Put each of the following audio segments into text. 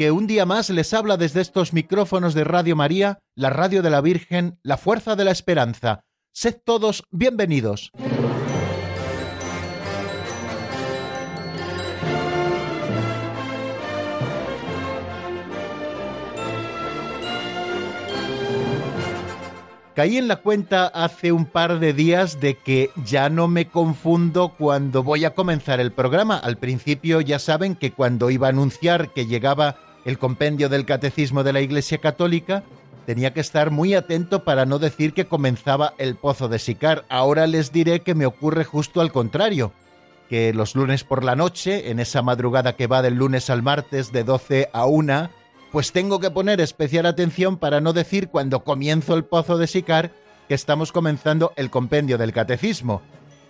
que un día más les habla desde estos micrófonos de Radio María, la Radio de la Virgen, la Fuerza de la Esperanza. Sed todos bienvenidos. Caí en la cuenta hace un par de días de que ya no me confundo cuando voy a comenzar el programa. Al principio ya saben que cuando iba a anunciar que llegaba el compendio del Catecismo de la Iglesia Católica, tenía que estar muy atento para no decir que comenzaba el Pozo de Sicar. Ahora les diré que me ocurre justo al contrario, que los lunes por la noche, en esa madrugada que va del lunes al martes de 12 a 1, pues tengo que poner especial atención para no decir cuando comienzo el pozo de Sicar que estamos comenzando el compendio del catecismo.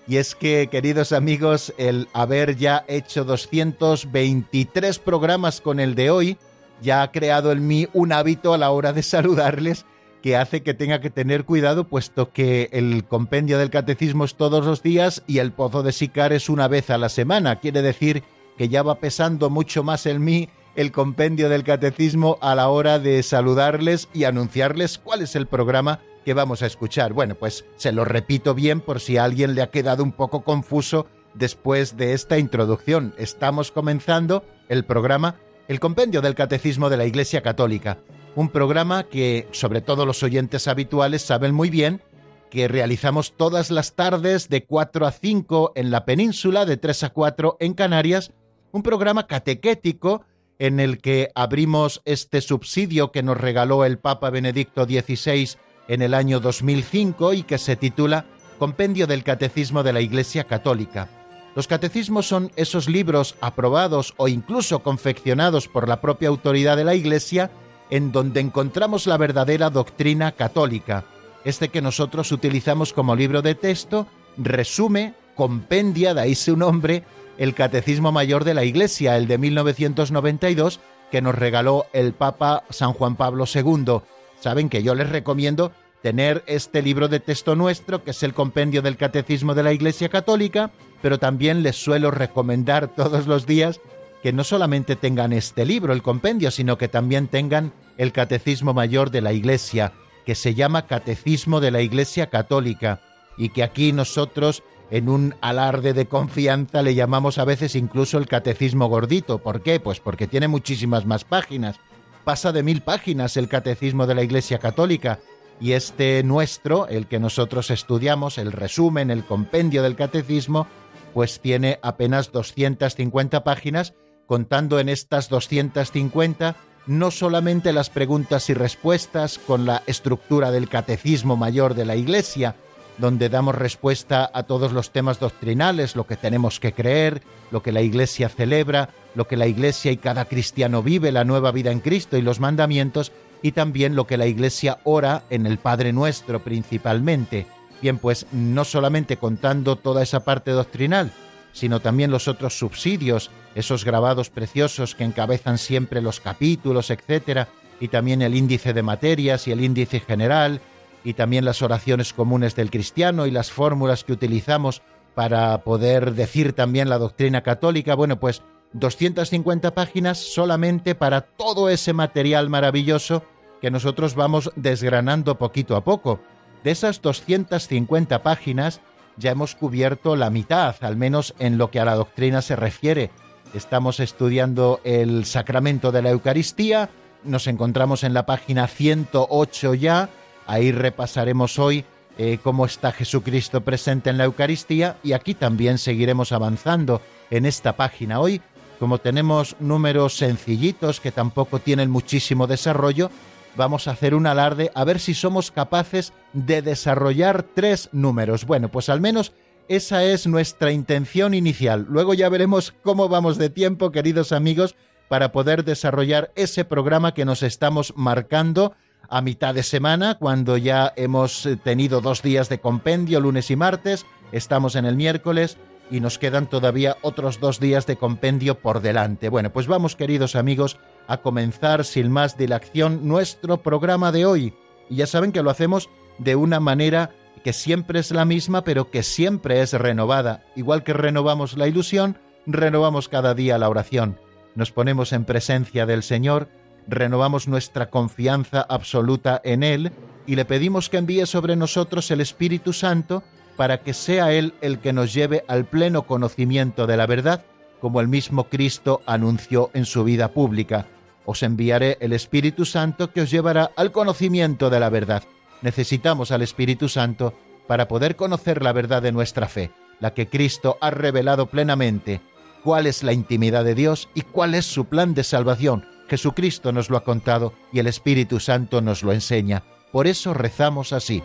Y es que, queridos amigos, el haber ya hecho 223 programas con el de hoy, ya ha creado en mí un hábito a la hora de saludarles que hace que tenga que tener cuidado, puesto que el compendio del catecismo es todos los días y el pozo de Sicar es una vez a la semana. Quiere decir que ya va pesando mucho más en mí el compendio del catecismo a la hora de saludarles y anunciarles cuál es el programa que vamos a escuchar. Bueno, pues se lo repito bien por si a alguien le ha quedado un poco confuso después de esta introducción. Estamos comenzando el programa El compendio del catecismo de la Iglesia Católica, un programa que sobre todo los oyentes habituales saben muy bien que realizamos todas las tardes de 4 a 5 en la península, de 3 a 4 en Canarias, un programa catequético en el que abrimos este subsidio que nos regaló el Papa Benedicto XVI en el año 2005 y que se titula Compendio del Catecismo de la Iglesia Católica. Los catecismos son esos libros aprobados o incluso confeccionados por la propia autoridad de la Iglesia en donde encontramos la verdadera doctrina católica. Este que nosotros utilizamos como libro de texto resume, compendia, de ahí su nombre, el Catecismo Mayor de la Iglesia, el de 1992, que nos regaló el Papa San Juan Pablo II. Saben que yo les recomiendo tener este libro de texto nuestro, que es el compendio del Catecismo de la Iglesia Católica, pero también les suelo recomendar todos los días que no solamente tengan este libro, el compendio, sino que también tengan el Catecismo Mayor de la Iglesia, que se llama Catecismo de la Iglesia Católica, y que aquí nosotros en un alarde de confianza le llamamos a veces incluso el catecismo gordito. ¿Por qué? Pues porque tiene muchísimas más páginas. Pasa de mil páginas el catecismo de la Iglesia Católica. Y este nuestro, el que nosotros estudiamos, el resumen, el compendio del catecismo, pues tiene apenas 250 páginas, contando en estas 250 no solamente las preguntas y respuestas con la estructura del catecismo mayor de la Iglesia, donde damos respuesta a todos los temas doctrinales, lo que tenemos que creer, lo que la Iglesia celebra, lo que la Iglesia y cada cristiano vive, la nueva vida en Cristo y los mandamientos, y también lo que la Iglesia ora en el Padre Nuestro principalmente. Bien, pues no solamente contando toda esa parte doctrinal, sino también los otros subsidios, esos grabados preciosos que encabezan siempre los capítulos, etcétera, y también el índice de materias y el índice general, y también las oraciones comunes del cristiano y las fórmulas que utilizamos para poder decir también la doctrina católica. Bueno, pues 250 páginas solamente para todo ese material maravilloso que nosotros vamos desgranando poquito a poco. De esas 250 páginas ya hemos cubierto la mitad, al menos en lo que a la doctrina se refiere. Estamos estudiando el sacramento de la Eucaristía, nos encontramos en la página 108 ya, Ahí repasaremos hoy eh, cómo está Jesucristo presente en la Eucaristía y aquí también seguiremos avanzando en esta página. Hoy, como tenemos números sencillitos que tampoco tienen muchísimo desarrollo, vamos a hacer un alarde a ver si somos capaces de desarrollar tres números. Bueno, pues al menos esa es nuestra intención inicial. Luego ya veremos cómo vamos de tiempo, queridos amigos, para poder desarrollar ese programa que nos estamos marcando a mitad de semana, cuando ya hemos tenido dos días de compendio, lunes y martes, estamos en el miércoles y nos quedan todavía otros dos días de compendio por delante. Bueno, pues vamos queridos amigos a comenzar sin más dilación nuestro programa de hoy. Y ya saben que lo hacemos de una manera que siempre es la misma, pero que siempre es renovada. Igual que renovamos la ilusión, renovamos cada día la oración. Nos ponemos en presencia del Señor, renovamos nuestra confianza absoluta en Él y le pedimos que envíe sobre nosotros el Espíritu Santo para que sea Él el que nos lleve al pleno conocimiento de la verdad, como el mismo Cristo anunció en su vida pública. Os enviaré el Espíritu Santo que os llevará al conocimiento de la verdad. Necesitamos al Espíritu Santo para poder conocer la verdad de nuestra fe, la que Cristo ha revelado plenamente, cuál es la intimidad de Dios y cuál es su plan de salvación. Jesucristo nos lo ha contado y el Espíritu Santo nos lo enseña. Por eso rezamos así.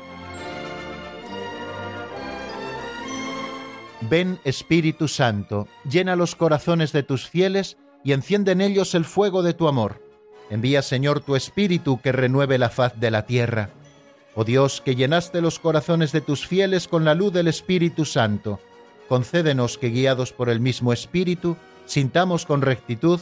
Ven Espíritu Santo, llena los corazones de tus fieles y enciende en ellos el fuego de tu amor. Envía Señor tu Espíritu que renueve la faz de la tierra. Oh Dios, que llenaste los corazones de tus fieles con la luz del Espíritu Santo, concédenos que guiados por el mismo Espíritu, sintamos con rectitud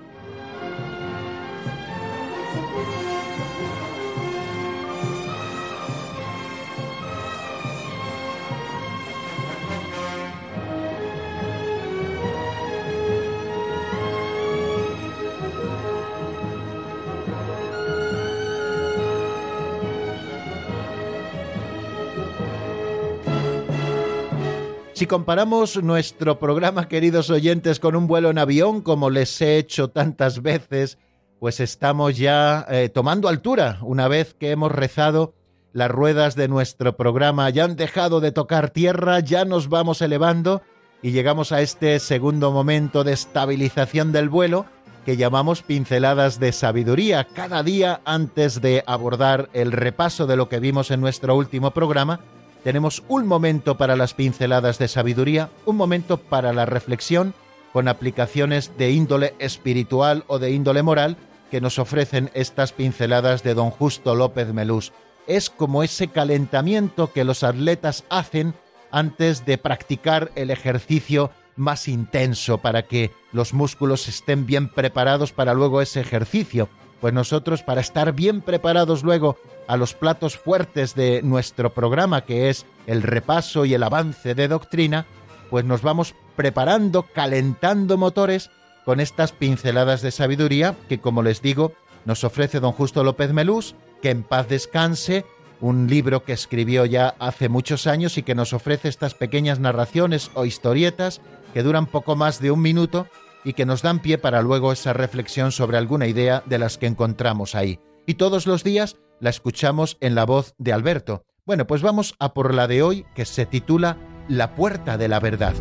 Si comparamos nuestro programa, queridos oyentes, con un vuelo en avión, como les he hecho tantas veces, pues estamos ya eh, tomando altura. Una vez que hemos rezado, las ruedas de nuestro programa ya han dejado de tocar tierra, ya nos vamos elevando y llegamos a este segundo momento de estabilización del vuelo que llamamos pinceladas de sabiduría. Cada día antes de abordar el repaso de lo que vimos en nuestro último programa, tenemos un momento para las pinceladas de sabiduría, un momento para la reflexión con aplicaciones de índole espiritual o de índole moral que nos ofrecen estas pinceladas de don Justo López Melús. Es como ese calentamiento que los atletas hacen antes de practicar el ejercicio más intenso para que los músculos estén bien preparados para luego ese ejercicio. Pues nosotros para estar bien preparados luego a los platos fuertes de nuestro programa, que es el repaso y el avance de doctrina, pues nos vamos preparando, calentando motores con estas pinceladas de sabiduría que, como les digo, nos ofrece don Justo López Melús, que en paz descanse, un libro que escribió ya hace muchos años y que nos ofrece estas pequeñas narraciones o historietas que duran poco más de un minuto y que nos dan pie para luego esa reflexión sobre alguna idea de las que encontramos ahí. Y todos los días la escuchamos en la voz de Alberto. Bueno, pues vamos a por la de hoy que se titula La puerta de la verdad.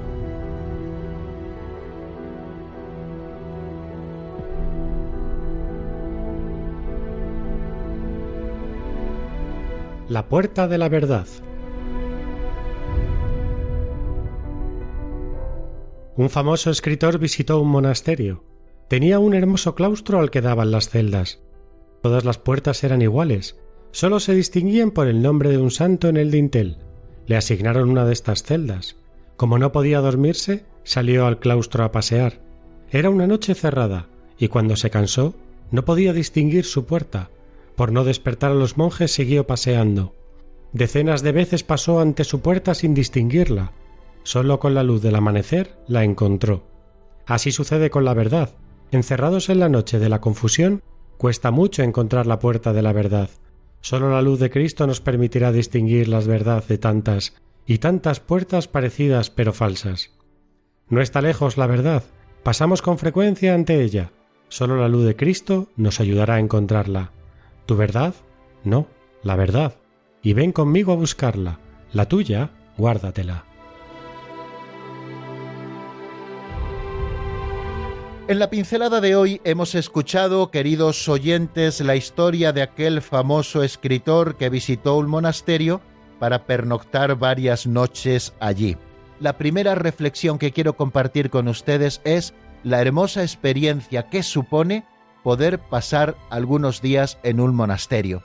La puerta de la verdad. Un famoso escritor visitó un monasterio. Tenía un hermoso claustro al que daban las celdas. Todas las puertas eran iguales, solo se distinguían por el nombre de un santo en el dintel. Le asignaron una de estas celdas. Como no podía dormirse, salió al claustro a pasear. Era una noche cerrada, y cuando se cansó, no podía distinguir su puerta. Por no despertar a los monjes siguió paseando. Decenas de veces pasó ante su puerta sin distinguirla. Solo con la luz del amanecer la encontró. Así sucede con la verdad. Encerrados en la noche de la confusión, Cuesta mucho encontrar la puerta de la verdad. Solo la luz de Cristo nos permitirá distinguir las verdades de tantas y tantas puertas parecidas pero falsas. No está lejos la verdad, pasamos con frecuencia ante ella. Solo la luz de Cristo nos ayudará a encontrarla. ¿Tu verdad? No, la verdad. Y ven conmigo a buscarla. La tuya, guárdatela. En la pincelada de hoy hemos escuchado, queridos oyentes, la historia de aquel famoso escritor que visitó un monasterio para pernoctar varias noches allí. La primera reflexión que quiero compartir con ustedes es la hermosa experiencia que supone poder pasar algunos días en un monasterio.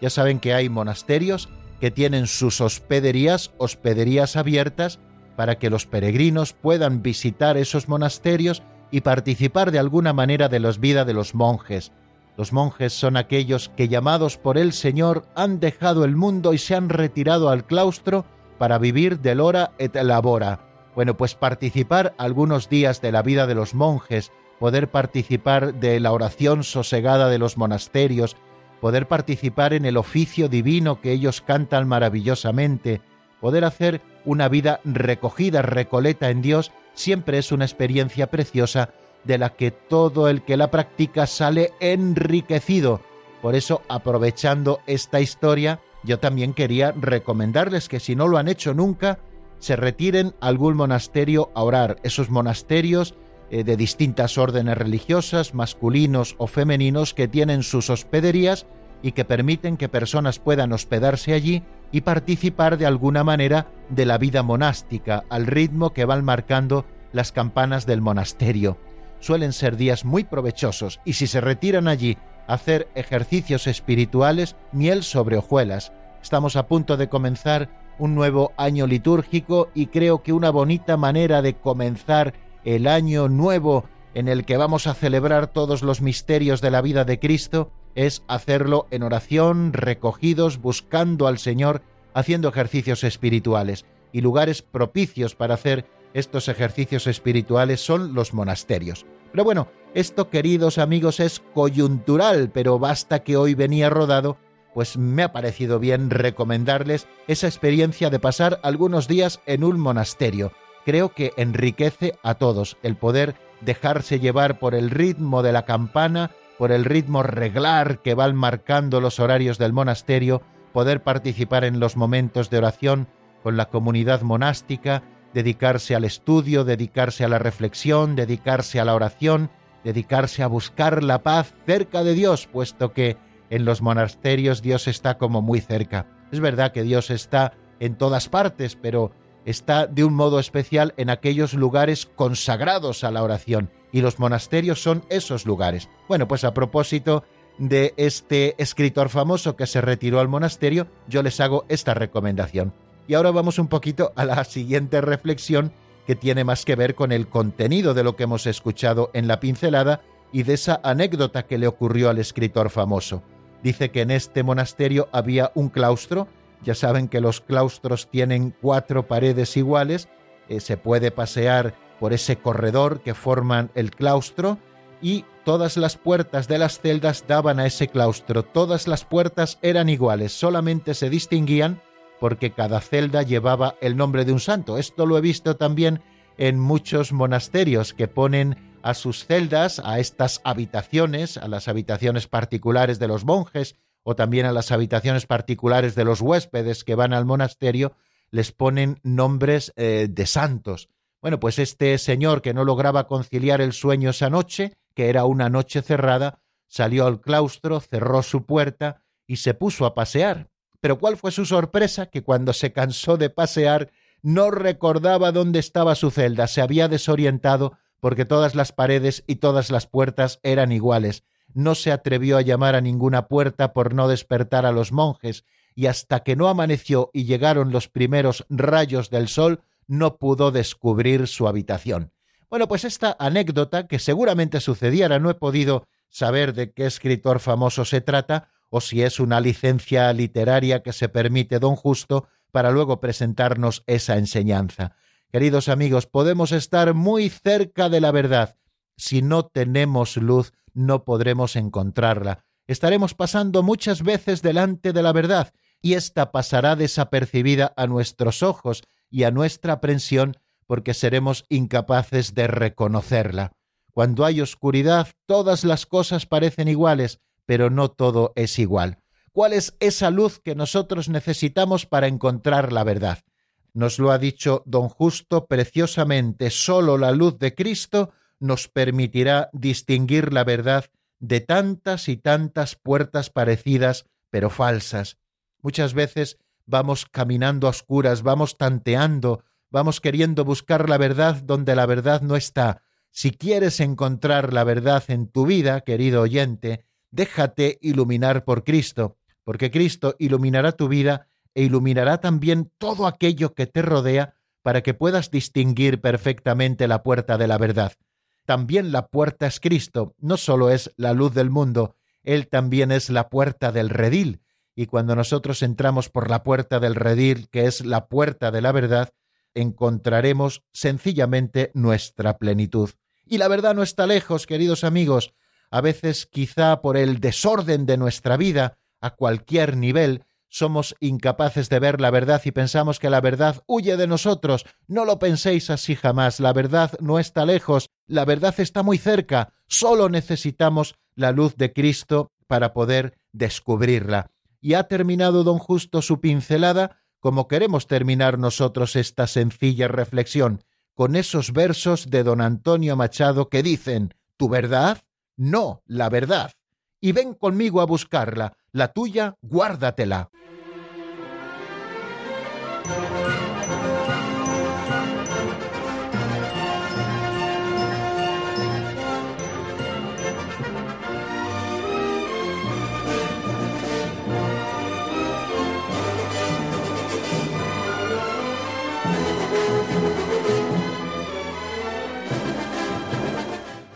Ya saben que hay monasterios que tienen sus hospederías, hospederías abiertas, para que los peregrinos puedan visitar esos monasterios y participar de alguna manera de la vida de los monjes. Los monjes son aquellos que llamados por el Señor han dejado el mundo y se han retirado al claustro para vivir del hora et labora. Bueno, pues participar algunos días de la vida de los monjes, poder participar de la oración sosegada de los monasterios, poder participar en el oficio divino que ellos cantan maravillosamente, poder hacer una vida recogida, recoleta en Dios, siempre es una experiencia preciosa de la que todo el que la practica sale enriquecido. Por eso, aprovechando esta historia, yo también quería recomendarles que si no lo han hecho nunca, se retiren a algún monasterio a orar. Esos monasterios eh, de distintas órdenes religiosas, masculinos o femeninos, que tienen sus hospederías y que permiten que personas puedan hospedarse allí y participar de alguna manera de la vida monástica, al ritmo que van marcando las campanas del monasterio. Suelen ser días muy provechosos y si se retiran allí a hacer ejercicios espirituales, miel sobre hojuelas. Estamos a punto de comenzar un nuevo año litúrgico y creo que una bonita manera de comenzar el año nuevo en el que vamos a celebrar todos los misterios de la vida de Cristo es hacerlo en oración, recogidos, buscando al Señor, haciendo ejercicios espirituales. Y lugares propicios para hacer estos ejercicios espirituales son los monasterios. Pero bueno, esto, queridos amigos, es coyuntural, pero basta que hoy venía rodado, pues me ha parecido bien recomendarles esa experiencia de pasar algunos días en un monasterio creo que enriquece a todos el poder dejarse llevar por el ritmo de la campana, por el ritmo reglar que van marcando los horarios del monasterio, poder participar en los momentos de oración con la comunidad monástica, dedicarse al estudio, dedicarse a la reflexión, dedicarse a la oración, dedicarse a buscar la paz cerca de Dios, puesto que en los monasterios Dios está como muy cerca. Es verdad que Dios está en todas partes, pero está de un modo especial en aquellos lugares consagrados a la oración, y los monasterios son esos lugares. Bueno, pues a propósito de este escritor famoso que se retiró al monasterio, yo les hago esta recomendación. Y ahora vamos un poquito a la siguiente reflexión que tiene más que ver con el contenido de lo que hemos escuchado en la pincelada y de esa anécdota que le ocurrió al escritor famoso. Dice que en este monasterio había un claustro ya saben que los claustros tienen cuatro paredes iguales, eh, se puede pasear por ese corredor que forman el claustro y todas las puertas de las celdas daban a ese claustro. Todas las puertas eran iguales, solamente se distinguían porque cada celda llevaba el nombre de un santo. Esto lo he visto también en muchos monasterios que ponen a sus celdas, a estas habitaciones, a las habitaciones particulares de los monjes o también a las habitaciones particulares de los huéspedes que van al monasterio, les ponen nombres eh, de santos. Bueno, pues este señor que no lograba conciliar el sueño esa noche, que era una noche cerrada, salió al claustro, cerró su puerta y se puso a pasear. Pero cuál fue su sorpresa que cuando se cansó de pasear no recordaba dónde estaba su celda, se había desorientado porque todas las paredes y todas las puertas eran iguales no se atrevió a llamar a ninguna puerta por no despertar a los monjes, y hasta que no amaneció y llegaron los primeros rayos del sol, no pudo descubrir su habitación. Bueno, pues esta anécdota, que seguramente sucediera, no he podido saber de qué escritor famoso se trata, o si es una licencia literaria que se permite don Justo para luego presentarnos esa enseñanza. Queridos amigos, podemos estar muy cerca de la verdad. Si no tenemos luz, no podremos encontrarla. Estaremos pasando muchas veces delante de la verdad, y ésta pasará desapercibida a nuestros ojos y a nuestra aprensión porque seremos incapaces de reconocerla. Cuando hay oscuridad, todas las cosas parecen iguales, pero no todo es igual. ¿Cuál es esa luz que nosotros necesitamos para encontrar la verdad? Nos lo ha dicho don Justo preciosamente, sólo la luz de Cristo nos permitirá distinguir la verdad de tantas y tantas puertas parecidas pero falsas. Muchas veces vamos caminando a oscuras, vamos tanteando, vamos queriendo buscar la verdad donde la verdad no está, Si quieres encontrar la verdad en tu vida, querido oyente, déjate iluminar por Cristo, porque Cristo iluminará tu vida e iluminará también todo aquello que te rodea para que puedas distinguir perfectamente la puerta de la verdad. También la puerta es Cristo, no solo es la luz del mundo, Él también es la puerta del redil, y cuando nosotros entramos por la puerta del redil, que es la puerta de la verdad, encontraremos sencillamente nuestra plenitud. Y la verdad no está lejos, queridos amigos. A veces, quizá por el desorden de nuestra vida, a cualquier nivel, somos incapaces de ver la verdad y pensamos que la verdad huye de nosotros. No lo penséis así jamás. La verdad no está lejos, la verdad está muy cerca. Solo necesitamos la luz de Cristo para poder descubrirla. Y ha terminado don Justo su pincelada como queremos terminar nosotros esta sencilla reflexión, con esos versos de don Antonio Machado que dicen, ¿tu verdad? No, la verdad. Y ven conmigo a buscarla, la tuya, guárdatela.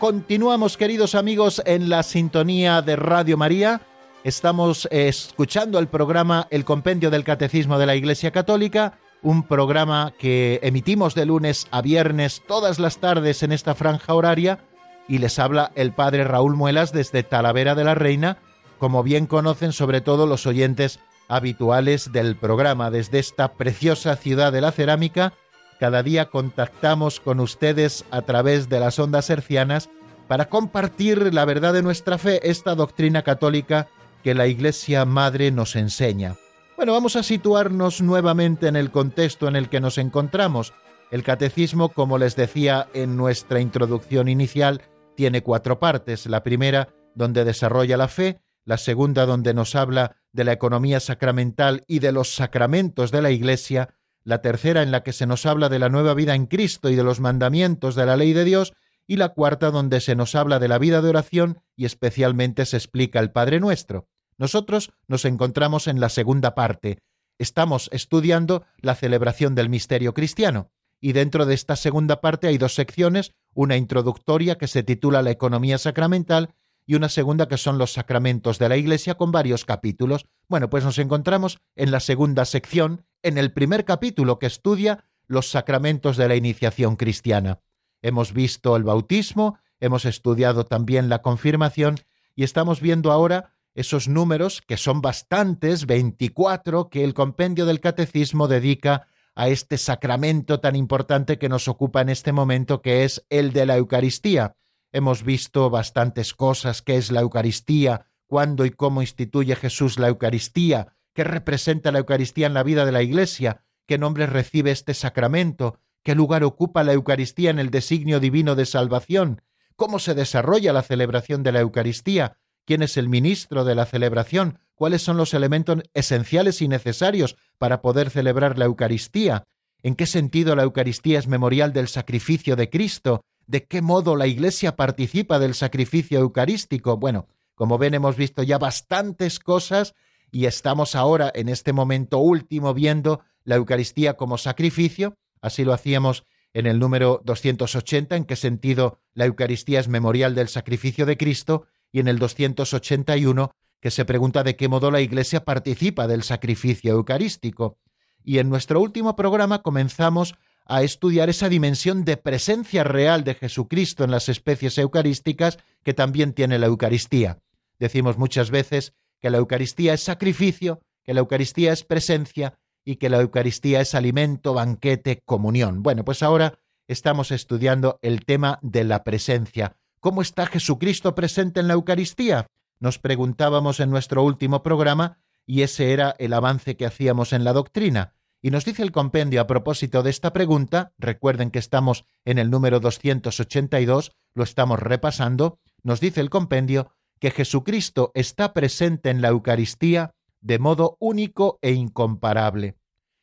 Continuamos, queridos amigos, en la sintonía de Radio María. Estamos eh, escuchando el programa El Compendio del Catecismo de la Iglesia Católica, un programa que emitimos de lunes a viernes todas las tardes en esta franja horaria y les habla el padre Raúl Muelas desde Talavera de la Reina, como bien conocen sobre todo los oyentes habituales del programa desde esta preciosa ciudad de la cerámica cada día contactamos con ustedes a través de las ondas hercianas para compartir la verdad de nuestra fe, esta doctrina católica que la Iglesia Madre nos enseña. Bueno, vamos a situarnos nuevamente en el contexto en el que nos encontramos. El catecismo, como les decía en nuestra introducción inicial, tiene cuatro partes. La primera, donde desarrolla la fe, la segunda, donde nos habla de la economía sacramental y de los sacramentos de la Iglesia, la tercera en la que se nos habla de la nueva vida en Cristo y de los mandamientos de la ley de Dios, y la cuarta donde se nos habla de la vida de oración y especialmente se explica el Padre Nuestro. Nosotros nos encontramos en la segunda parte. Estamos estudiando la celebración del misterio cristiano, y dentro de esta segunda parte hay dos secciones, una introductoria que se titula La economía sacramental y una segunda que son los sacramentos de la Iglesia con varios capítulos. Bueno, pues nos encontramos en la segunda sección, en el primer capítulo que estudia los sacramentos de la iniciación cristiana. Hemos visto el bautismo, hemos estudiado también la confirmación y estamos viendo ahora esos números, que son bastantes, 24, que el compendio del catecismo dedica a este sacramento tan importante que nos ocupa en este momento, que es el de la Eucaristía. Hemos visto bastantes cosas, qué es la Eucaristía, cuándo y cómo instituye Jesús la Eucaristía, qué representa la Eucaristía en la vida de la Iglesia, qué nombre recibe este sacramento, qué lugar ocupa la Eucaristía en el designio divino de salvación, cómo se desarrolla la celebración de la Eucaristía, quién es el ministro de la celebración, cuáles son los elementos esenciales y necesarios para poder celebrar la Eucaristía, en qué sentido la Eucaristía es memorial del sacrificio de Cristo, de qué modo la Iglesia participa del sacrificio eucarístico. Bueno, como ven, hemos visto ya bastantes cosas y estamos ahora en este momento último viendo la Eucaristía como sacrificio. Así lo hacíamos en el número 280, en qué sentido la Eucaristía es memorial del sacrificio de Cristo, y en el 281, que se pregunta de qué modo la Iglesia participa del sacrificio eucarístico. Y en nuestro último programa comenzamos a estudiar esa dimensión de presencia real de Jesucristo en las especies eucarísticas que también tiene la Eucaristía. Decimos muchas veces que la Eucaristía es sacrificio, que la Eucaristía es presencia y que la Eucaristía es alimento, banquete, comunión. Bueno, pues ahora estamos estudiando el tema de la presencia. ¿Cómo está Jesucristo presente en la Eucaristía? Nos preguntábamos en nuestro último programa y ese era el avance que hacíamos en la doctrina. Y nos dice el compendio a propósito de esta pregunta, recuerden que estamos en el número 282, lo estamos repasando, nos dice el compendio que Jesucristo está presente en la Eucaristía de modo único e incomparable.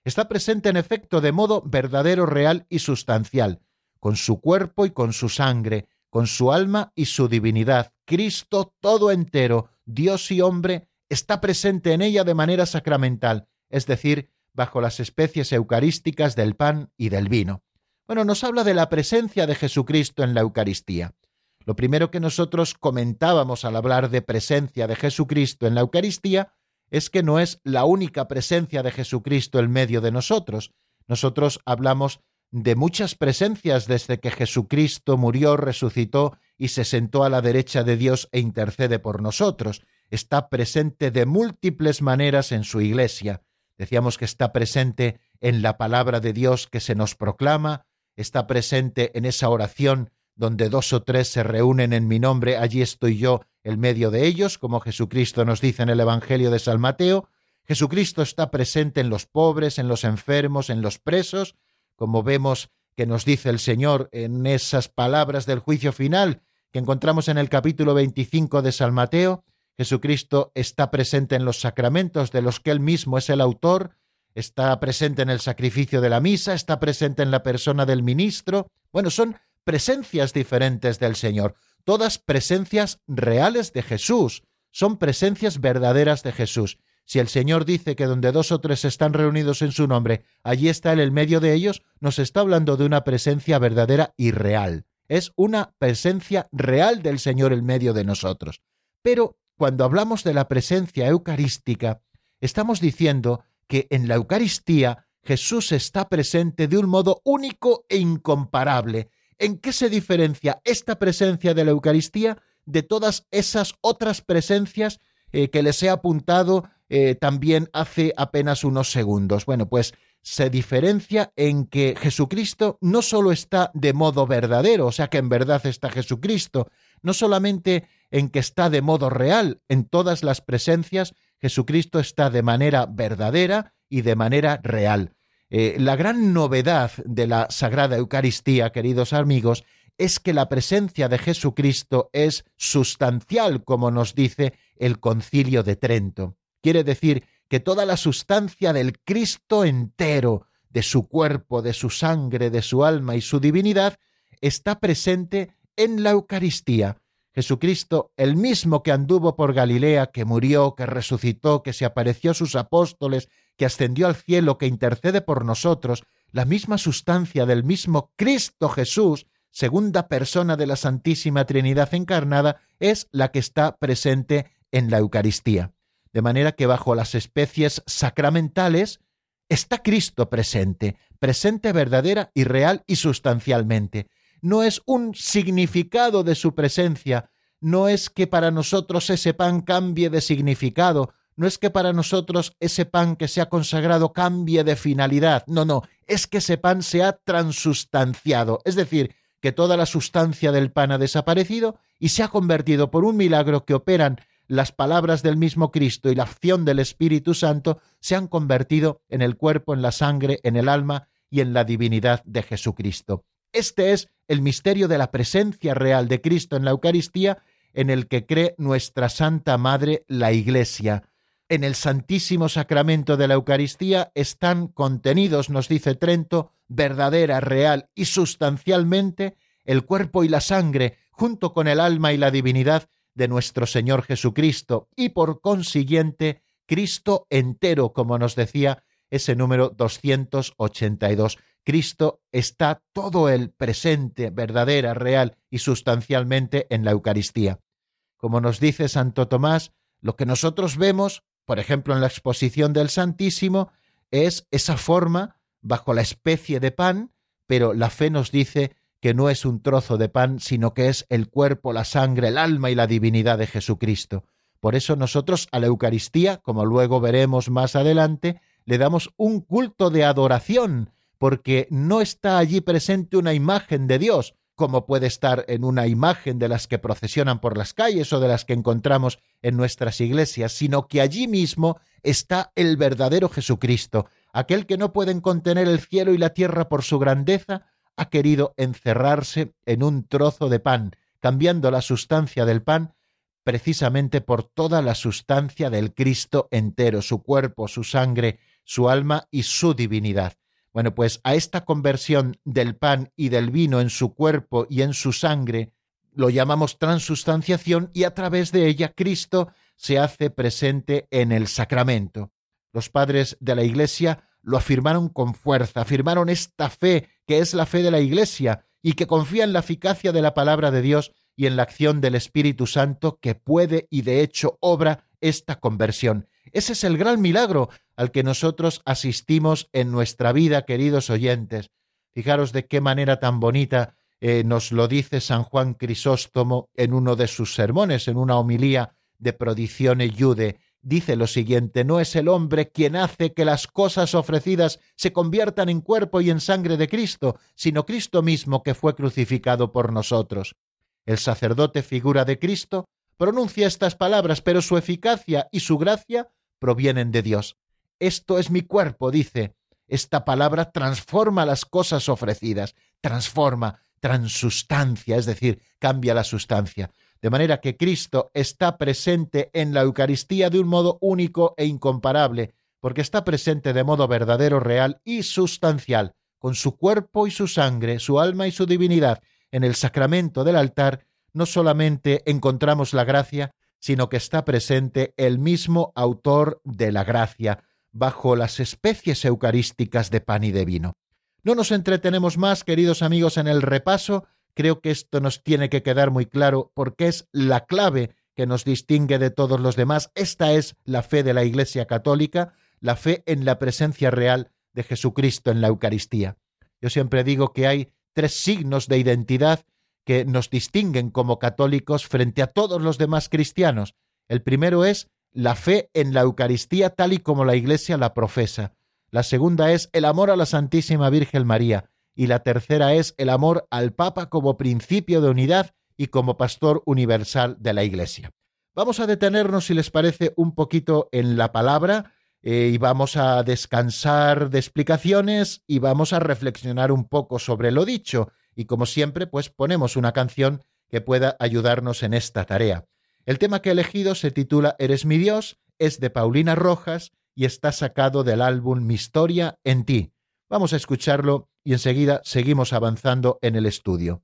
Está presente en efecto de modo verdadero, real y sustancial, con su cuerpo y con su sangre, con su alma y su divinidad. Cristo todo entero, Dios y hombre, está presente en ella de manera sacramental, es decir, bajo las especies eucarísticas del pan y del vino. Bueno, nos habla de la presencia de Jesucristo en la Eucaristía. Lo primero que nosotros comentábamos al hablar de presencia de Jesucristo en la Eucaristía es que no es la única presencia de Jesucristo en medio de nosotros. Nosotros hablamos de muchas presencias desde que Jesucristo murió, resucitó y se sentó a la derecha de Dios e intercede por nosotros. Está presente de múltiples maneras en su iglesia. Decíamos que está presente en la palabra de Dios que se nos proclama, está presente en esa oración donde dos o tres se reúnen en mi nombre, allí estoy yo en medio de ellos, como Jesucristo nos dice en el Evangelio de San Mateo. Jesucristo está presente en los pobres, en los enfermos, en los presos, como vemos que nos dice el Señor en esas palabras del juicio final que encontramos en el capítulo 25 de San Mateo. Jesucristo está presente en los sacramentos de los que él mismo es el autor, está presente en el sacrificio de la misa, está presente en la persona del ministro. Bueno, son presencias diferentes del Señor, todas presencias reales de Jesús, son presencias verdaderas de Jesús. Si el Señor dice que donde dos o tres están reunidos en su nombre, allí está Él en medio de ellos, nos está hablando de una presencia verdadera y real. Es una presencia real del Señor en medio de nosotros. Pero cuando hablamos de la presencia eucarística, estamos diciendo que en la Eucaristía Jesús está presente de un modo único e incomparable, ¿En qué se diferencia esta presencia de la Eucaristía de todas esas otras presencias eh, que les he apuntado eh, también hace apenas unos segundos? Bueno, pues se diferencia en que Jesucristo no solo está de modo verdadero, o sea que en verdad está Jesucristo, no solamente en que está de modo real, en todas las presencias Jesucristo está de manera verdadera y de manera real. Eh, la gran novedad de la Sagrada Eucaristía, queridos amigos, es que la presencia de Jesucristo es sustancial, como nos dice el concilio de Trento. Quiere decir que toda la sustancia del Cristo entero, de su cuerpo, de su sangre, de su alma y su divinidad, está presente en la Eucaristía. Jesucristo, el mismo que anduvo por Galilea, que murió, que resucitó, que se apareció a sus apóstoles, que ascendió al cielo, que intercede por nosotros, la misma sustancia del mismo Cristo Jesús, segunda persona de la Santísima Trinidad encarnada, es la que está presente en la Eucaristía. De manera que bajo las especies sacramentales está Cristo presente, presente verdadera y real y sustancialmente. No es un significado de su presencia, no es que para nosotros ese pan cambie de significado, no es que para nosotros ese pan que se ha consagrado cambie de finalidad, no, no, es que ese pan se ha transustanciado, es decir, que toda la sustancia del pan ha desaparecido y se ha convertido por un milagro que operan las palabras del mismo Cristo y la acción del Espíritu Santo, se han convertido en el cuerpo, en la sangre, en el alma y en la divinidad de Jesucristo. Este es el misterio de la presencia real de Cristo en la Eucaristía en el que cree nuestra Santa Madre la Iglesia en el Santísimo Sacramento de la Eucaristía están contenidos, nos dice Trento, verdadera, real y sustancialmente el cuerpo y la sangre, junto con el alma y la divinidad de nuestro Señor Jesucristo, y por consiguiente Cristo entero, como nos decía ese número 282. Cristo está todo el presente, verdadera, real y sustancialmente en la Eucaristía. Como nos dice Santo Tomás, lo que nosotros vemos por ejemplo, en la exposición del Santísimo, es esa forma bajo la especie de pan, pero la fe nos dice que no es un trozo de pan, sino que es el cuerpo, la sangre, el alma y la divinidad de Jesucristo. Por eso nosotros a la Eucaristía, como luego veremos más adelante, le damos un culto de adoración, porque no está allí presente una imagen de Dios, como puede estar en una imagen de las que procesionan por las calles o de las que encontramos en nuestras iglesias, sino que allí mismo está el verdadero Jesucristo, aquel que no pueden contener el cielo y la tierra por su grandeza, ha querido encerrarse en un trozo de pan, cambiando la sustancia del pan precisamente por toda la sustancia del Cristo entero, su cuerpo, su sangre, su alma y su divinidad. Bueno, pues a esta conversión del pan y del vino en su cuerpo y en su sangre lo llamamos transustanciación y a través de ella Cristo se hace presente en el sacramento. Los padres de la Iglesia lo afirmaron con fuerza, afirmaron esta fe que es la fe de la Iglesia y que confía en la eficacia de la palabra de Dios y en la acción del Espíritu Santo que puede y de hecho obra esta conversión. Ese es el gran milagro al que nosotros asistimos en nuestra vida, queridos oyentes. Fijaros de qué manera tan bonita eh, nos lo dice San Juan Crisóstomo en uno de sus sermones, en una homilía de Prodicione Jude. Dice lo siguiente, no es el hombre quien hace que las cosas ofrecidas se conviertan en cuerpo y en sangre de Cristo, sino Cristo mismo que fue crucificado por nosotros. El sacerdote figura de Cristo pronuncia estas palabras, pero su eficacia y su gracia provienen de Dios. Esto es mi cuerpo, dice. Esta palabra transforma las cosas ofrecidas, transforma, transustancia, es decir, cambia la sustancia. De manera que Cristo está presente en la Eucaristía de un modo único e incomparable, porque está presente de modo verdadero, real y sustancial, con su cuerpo y su sangre, su alma y su divinidad. En el sacramento del altar no solamente encontramos la gracia, sino que está presente el mismo autor de la gracia, bajo las especies eucarísticas de pan y de vino. No nos entretenemos más, queridos amigos, en el repaso. Creo que esto nos tiene que quedar muy claro porque es la clave que nos distingue de todos los demás. Esta es la fe de la Iglesia Católica, la fe en la presencia real de Jesucristo en la Eucaristía. Yo siempre digo que hay tres signos de identidad que nos distinguen como católicos frente a todos los demás cristianos. El primero es la fe en la Eucaristía tal y como la Iglesia la profesa. La segunda es el amor a la Santísima Virgen María. Y la tercera es el amor al Papa como principio de unidad y como pastor universal de la Iglesia. Vamos a detenernos, si les parece, un poquito en la palabra eh, y vamos a descansar de explicaciones y vamos a reflexionar un poco sobre lo dicho. Y como siempre, pues ponemos una canción que pueda ayudarnos en esta tarea. El tema que he elegido se titula Eres mi Dios, es de Paulina Rojas y está sacado del álbum Mi historia en ti. Vamos a escucharlo y enseguida seguimos avanzando en el estudio.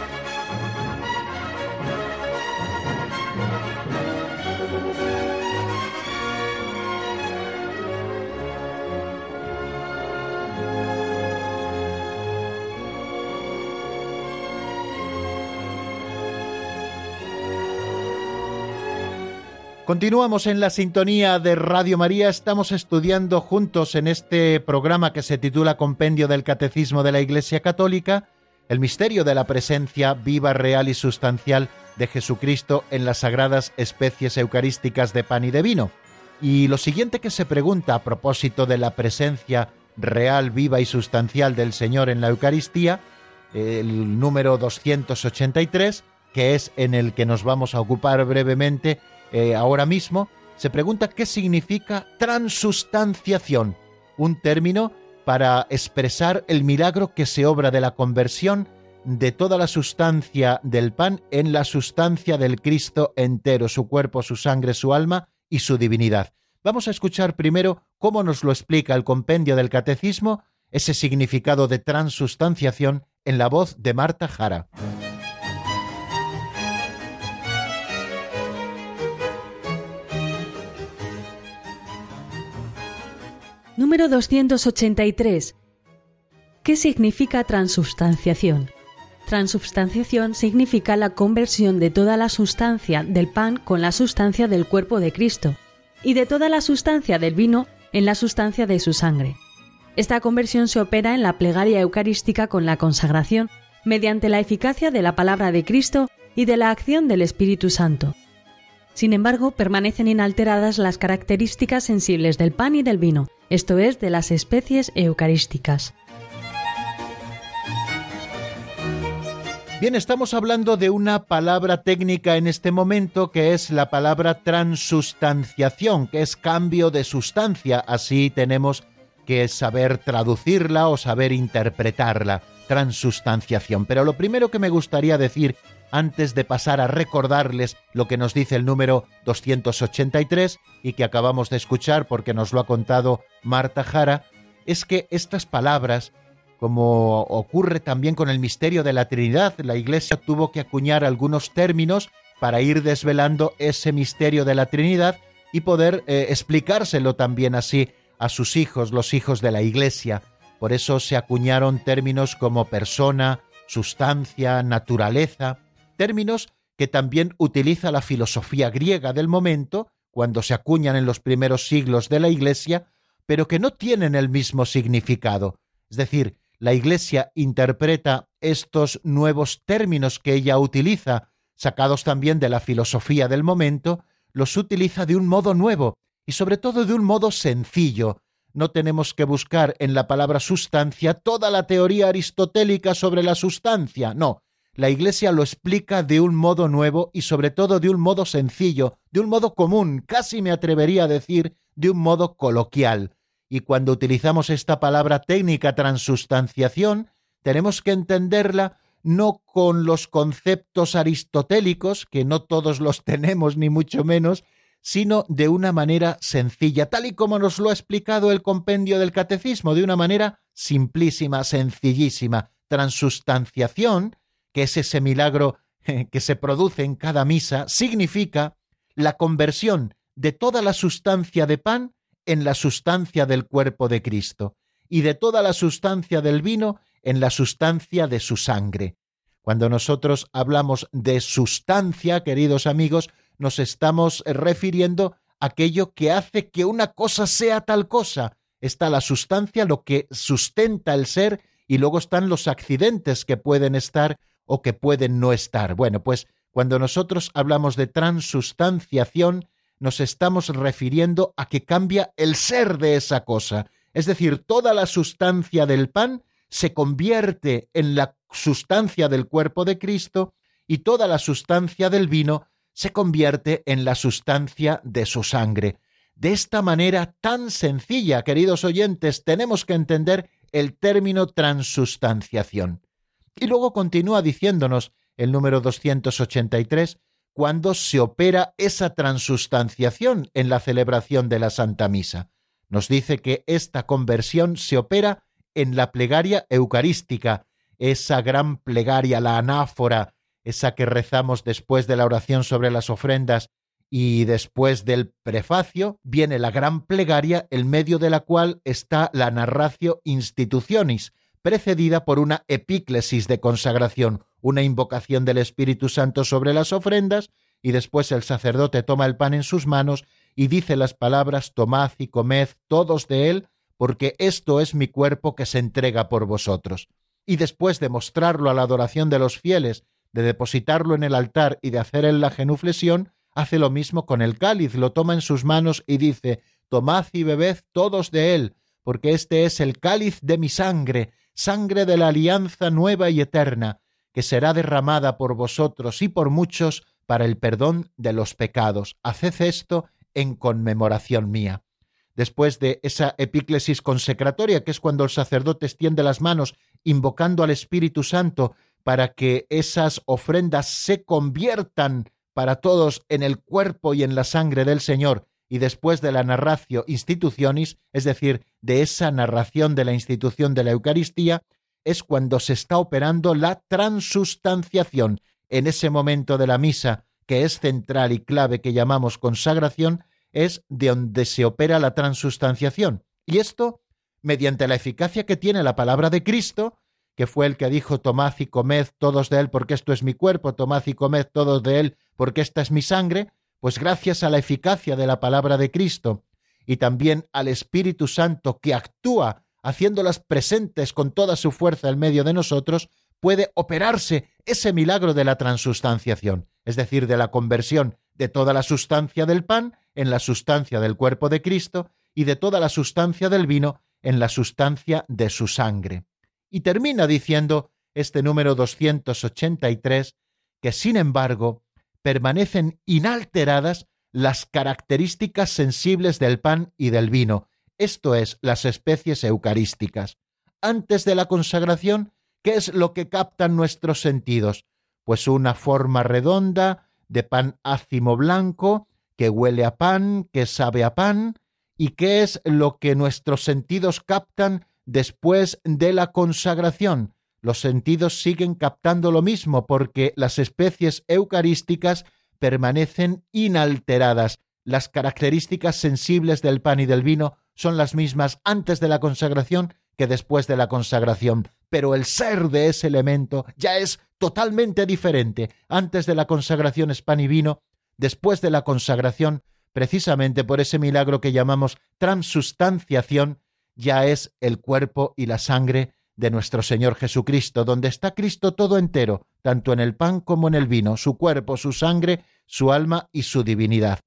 Continuamos en la sintonía de Radio María, estamos estudiando juntos en este programa que se titula Compendio del Catecismo de la Iglesia Católica el misterio de la presencia viva, real y sustancial de Jesucristo en las sagradas especies eucarísticas de pan y de vino. Y lo siguiente que se pregunta a propósito de la presencia real, viva y sustancial del Señor en la Eucaristía, el número 283, que es en el que nos vamos a ocupar brevemente eh, ahora mismo, se pregunta qué significa transustanciación, un término para expresar el milagro que se obra de la conversión de toda la sustancia del pan en la sustancia del Cristo entero, su cuerpo, su sangre, su alma y su divinidad. Vamos a escuchar primero cómo nos lo explica el compendio del Catecismo, ese significado de transustanciación en la voz de Marta Jara. Número 283. ¿Qué significa transubstanciación? Transubstanciación significa la conversión de toda la sustancia del pan con la sustancia del cuerpo de Cristo y de toda la sustancia del vino en la sustancia de su sangre. Esta conversión se opera en la plegaria eucarística con la consagración mediante la eficacia de la palabra de Cristo y de la acción del Espíritu Santo. Sin embargo, permanecen inalteradas las características sensibles del pan y del vino, esto es, de las especies eucarísticas. Bien, estamos hablando de una palabra técnica en este momento que es la palabra transustanciación, que es cambio de sustancia. Así tenemos que saber traducirla o saber interpretarla, transustanciación. Pero lo primero que me gustaría decir antes de pasar a recordarles lo que nos dice el número 283 y que acabamos de escuchar porque nos lo ha contado Marta Jara, es que estas palabras, como ocurre también con el misterio de la Trinidad, la Iglesia tuvo que acuñar algunos términos para ir desvelando ese misterio de la Trinidad y poder eh, explicárselo también así a sus hijos, los hijos de la Iglesia. Por eso se acuñaron términos como persona, sustancia, naturaleza, términos que también utiliza la filosofía griega del momento, cuando se acuñan en los primeros siglos de la Iglesia, pero que no tienen el mismo significado. Es decir, la Iglesia interpreta estos nuevos términos que ella utiliza, sacados también de la filosofía del momento, los utiliza de un modo nuevo y sobre todo de un modo sencillo. No tenemos que buscar en la palabra sustancia toda la teoría aristotélica sobre la sustancia, no, la Iglesia lo explica de un modo nuevo y sobre todo de un modo sencillo, de un modo común, casi me atrevería a decir de un modo coloquial. Y cuando utilizamos esta palabra técnica transustanciación, tenemos que entenderla no con los conceptos aristotélicos, que no todos los tenemos ni mucho menos, sino de una manera sencilla, tal y como nos lo ha explicado el compendio del catecismo, de una manera simplísima, sencillísima. Transustanciación que es ese milagro que se produce en cada misa, significa la conversión de toda la sustancia de pan en la sustancia del cuerpo de Cristo y de toda la sustancia del vino en la sustancia de su sangre. Cuando nosotros hablamos de sustancia, queridos amigos, nos estamos refiriendo a aquello que hace que una cosa sea tal cosa. Está la sustancia, lo que sustenta el ser, y luego están los accidentes que pueden estar o que pueden no estar. Bueno, pues cuando nosotros hablamos de transustanciación, nos estamos refiriendo a que cambia el ser de esa cosa. Es decir, toda la sustancia del pan se convierte en la sustancia del cuerpo de Cristo y toda la sustancia del vino se convierte en la sustancia de su sangre. De esta manera tan sencilla, queridos oyentes, tenemos que entender el término transustanciación. Y luego continúa diciéndonos el número 283 cuando se opera esa transustanciación en la celebración de la Santa Misa. nos dice que esta conversión se opera en la plegaria eucarística, esa gran plegaria, la anáfora, esa que rezamos después de la oración sobre las ofrendas y después del prefacio viene la gran plegaria, en medio de la cual está la narratio institutionis, precedida por una epíclesis de consagración, una invocación del Espíritu Santo sobre las ofrendas, y después el sacerdote toma el pan en sus manos y dice las palabras Tomad y comed todos de él, porque esto es mi cuerpo que se entrega por vosotros. Y después de mostrarlo a la adoración de los fieles, de depositarlo en el altar y de hacer en la genuflexión, hace lo mismo con el cáliz, lo toma en sus manos y dice Tomad y bebed todos de él, porque este es el cáliz de mi sangre, sangre de la alianza nueva y eterna, que será derramada por vosotros y por muchos para el perdón de los pecados. Haced esto en conmemoración mía. Después de esa epíclesis consecratoria, que es cuando el sacerdote extiende las manos invocando al Espíritu Santo para que esas ofrendas se conviertan para todos en el cuerpo y en la sangre del Señor, y después de la narratio institutionis, es decir, de esa narración de la institución de la Eucaristía, es cuando se está operando la transustanciación. En ese momento de la misa, que es central y clave que llamamos consagración, es de donde se opera la transustanciación. Y esto, mediante la eficacia que tiene la palabra de Cristo, que fue el que dijo, tomad y comed todos de él, porque esto es mi cuerpo, tomad y comed todos de él, porque esta es mi sangre, pues gracias a la eficacia de la palabra de Cristo y también al Espíritu Santo que actúa haciéndolas presentes con toda su fuerza en medio de nosotros, puede operarse ese milagro de la transustanciación, es decir, de la conversión de toda la sustancia del pan en la sustancia del cuerpo de Cristo y de toda la sustancia del vino en la sustancia de su sangre. Y termina diciendo este número 283 que, sin embargo, permanecen inalteradas las características sensibles del pan y del vino, esto es, las especies eucarísticas. Antes de la consagración, ¿qué es lo que captan nuestros sentidos? Pues una forma redonda de pan ácimo blanco, que huele a pan, que sabe a pan, y qué es lo que nuestros sentidos captan después de la consagración. Los sentidos siguen captando lo mismo porque las especies eucarísticas permanecen inalteradas. Las características sensibles del pan y del vino son las mismas antes de la consagración que después de la consagración, pero el ser de ese elemento ya es totalmente diferente. Antes de la consagración es pan y vino, después de la consagración, precisamente por ese milagro que llamamos transustanciación, ya es el cuerpo y la sangre de nuestro Señor Jesucristo, donde está Cristo todo entero, tanto en el pan como en el vino, su cuerpo, su sangre, su alma y su divinidad.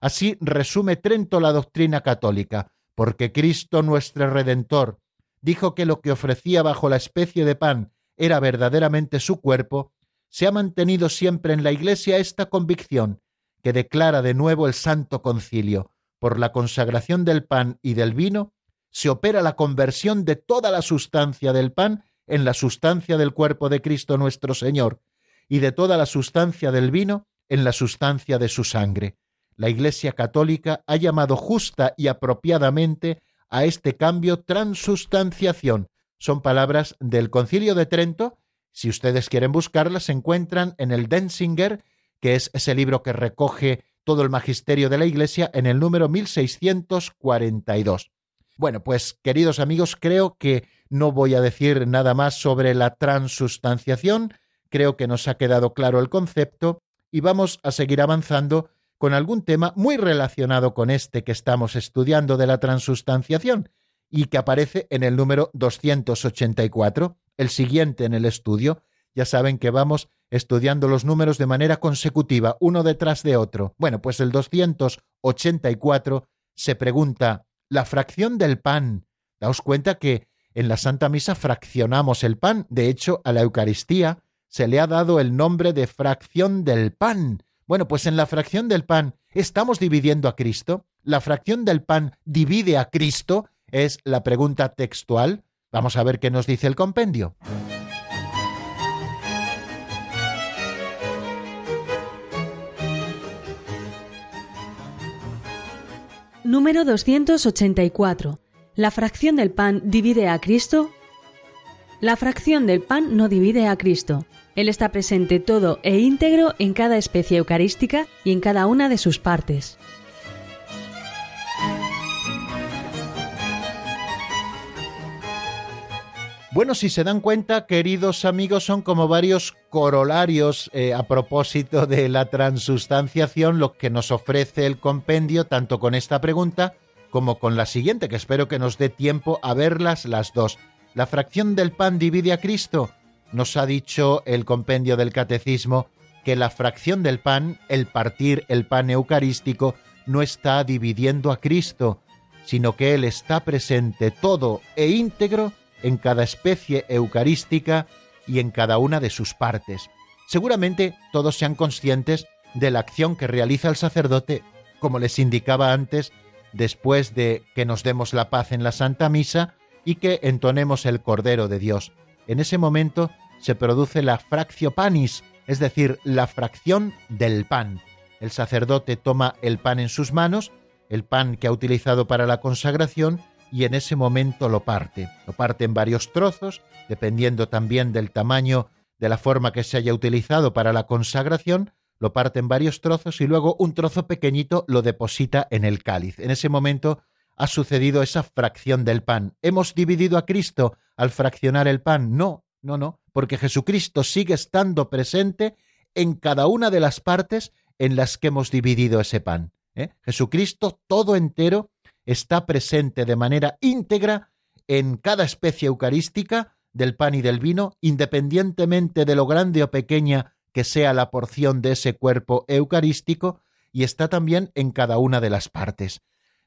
Así resume Trento la doctrina católica, porque Cristo nuestro Redentor dijo que lo que ofrecía bajo la especie de pan era verdaderamente su cuerpo, se ha mantenido siempre en la Iglesia esta convicción, que declara de nuevo el Santo Concilio, por la consagración del pan y del vino, se opera la conversión de toda la sustancia del pan en la sustancia del cuerpo de Cristo nuestro Señor, y de toda la sustancia del vino en la sustancia de su sangre. La Iglesia Católica ha llamado justa y apropiadamente a este cambio transustanciación. Son palabras del Concilio de Trento. Si ustedes quieren buscarlas, se encuentran en el Denzinger, que es ese libro que recoge todo el magisterio de la Iglesia, en el número 1642. Bueno, pues queridos amigos, creo que no voy a decir nada más sobre la transustanciación, creo que nos ha quedado claro el concepto y vamos a seguir avanzando con algún tema muy relacionado con este que estamos estudiando de la transustanciación y que aparece en el número 284, el siguiente en el estudio. Ya saben que vamos estudiando los números de manera consecutiva, uno detrás de otro. Bueno, pues el 284 se pregunta, la fracción del pan. Daos cuenta que en la Santa Misa fraccionamos el pan. De hecho, a la Eucaristía se le ha dado el nombre de fracción del pan. Bueno, pues en la fracción del pan estamos dividiendo a Cristo. La fracción del pan divide a Cristo. Es la pregunta textual. Vamos a ver qué nos dice el compendio. Número 284. ¿La fracción del pan divide a Cristo? La fracción del pan no divide a Cristo. Él está presente todo e íntegro en cada especie eucarística y en cada una de sus partes. Bueno, si se dan cuenta, queridos amigos, son como varios corolarios eh, a propósito de la transustanciación, lo que nos ofrece el compendio, tanto con esta pregunta como con la siguiente, que espero que nos dé tiempo a verlas las dos. ¿La fracción del pan divide a Cristo? Nos ha dicho el compendio del catecismo que la fracción del pan, el partir el pan eucarístico, no está dividiendo a Cristo, sino que Él está presente todo e íntegro en cada especie eucarística y en cada una de sus partes. Seguramente todos sean conscientes de la acción que realiza el sacerdote, como les indicaba antes, después de que nos demos la paz en la Santa Misa y que entonemos el Cordero de Dios. En ese momento se produce la fractio panis, es decir, la fracción del pan. El sacerdote toma el pan en sus manos, el pan que ha utilizado para la consagración, y en ese momento lo parte. Lo parte en varios trozos, dependiendo también del tamaño de la forma que se haya utilizado para la consagración, lo parte en varios trozos y luego un trozo pequeñito lo deposita en el cáliz. En ese momento ha sucedido esa fracción del pan. ¿Hemos dividido a Cristo al fraccionar el pan? No, no, no, porque Jesucristo sigue estando presente en cada una de las partes en las que hemos dividido ese pan. ¿eh? Jesucristo todo entero está presente de manera íntegra en cada especie eucarística del pan y del vino, independientemente de lo grande o pequeña que sea la porción de ese cuerpo eucarístico, y está también en cada una de las partes.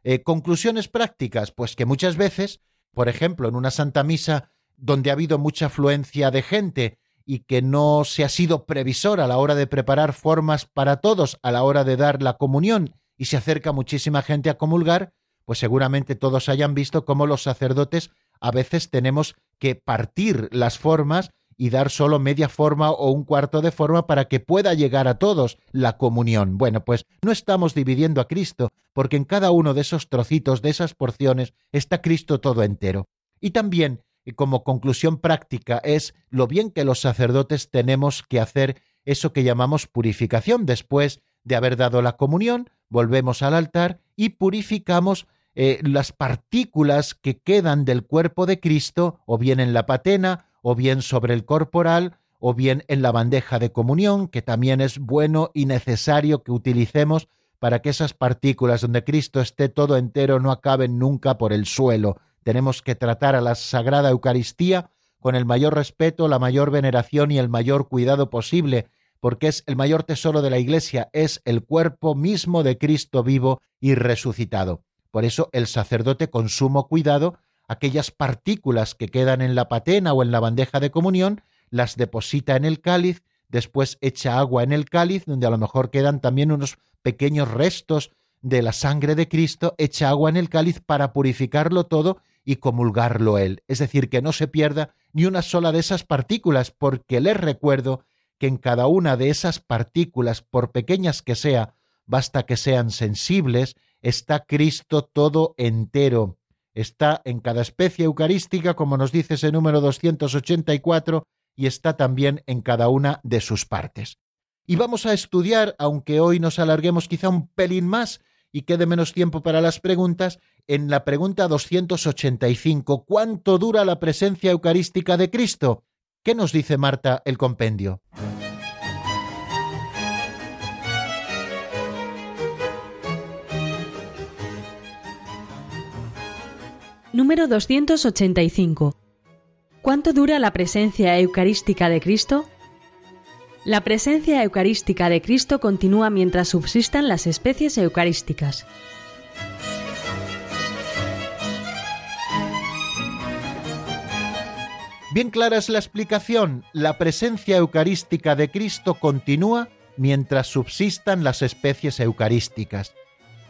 Eh, conclusiones prácticas, pues que muchas veces, por ejemplo, en una Santa Misa donde ha habido mucha afluencia de gente y que no se ha sido previsor a la hora de preparar formas para todos a la hora de dar la comunión y se acerca muchísima gente a comulgar, pues seguramente todos hayan visto cómo los sacerdotes a veces tenemos que partir las formas y dar solo media forma o un cuarto de forma para que pueda llegar a todos la comunión. Bueno, pues no estamos dividiendo a Cristo, porque en cada uno de esos trocitos, de esas porciones, está Cristo todo entero. Y también, como conclusión práctica, es lo bien que los sacerdotes tenemos que hacer eso que llamamos purificación. Después de haber dado la comunión, volvemos al altar y purificamos eh, las partículas que quedan del cuerpo de Cristo, o bien en la patena, o bien sobre el corporal, o bien en la bandeja de comunión, que también es bueno y necesario que utilicemos para que esas partículas donde Cristo esté todo entero no acaben nunca por el suelo. Tenemos que tratar a la Sagrada Eucaristía con el mayor respeto, la mayor veneración y el mayor cuidado posible, porque es el mayor tesoro de la Iglesia, es el cuerpo mismo de Cristo vivo y resucitado. Por eso el sacerdote con sumo cuidado aquellas partículas que quedan en la patena o en la bandeja de comunión, las deposita en el cáliz, después echa agua en el cáliz, donde a lo mejor quedan también unos pequeños restos de la sangre de Cristo, echa agua en el cáliz para purificarlo todo y comulgarlo él. Es decir, que no se pierda ni una sola de esas partículas, porque les recuerdo que en cada una de esas partículas, por pequeñas que sea, basta que sean sensibles, está Cristo todo entero. Está en cada especie eucarística, como nos dice ese número 284, y está también en cada una de sus partes. Y vamos a estudiar, aunque hoy nos alarguemos quizá un pelín más y quede menos tiempo para las preguntas, en la pregunta 285, ¿cuánto dura la presencia eucarística de Cristo? ¿Qué nos dice Marta el compendio? Número 285. ¿Cuánto dura la presencia eucarística de Cristo? La presencia eucarística de Cristo continúa mientras subsistan las especies eucarísticas. Bien clara es la explicación. La presencia eucarística de Cristo continúa mientras subsistan las especies eucarísticas.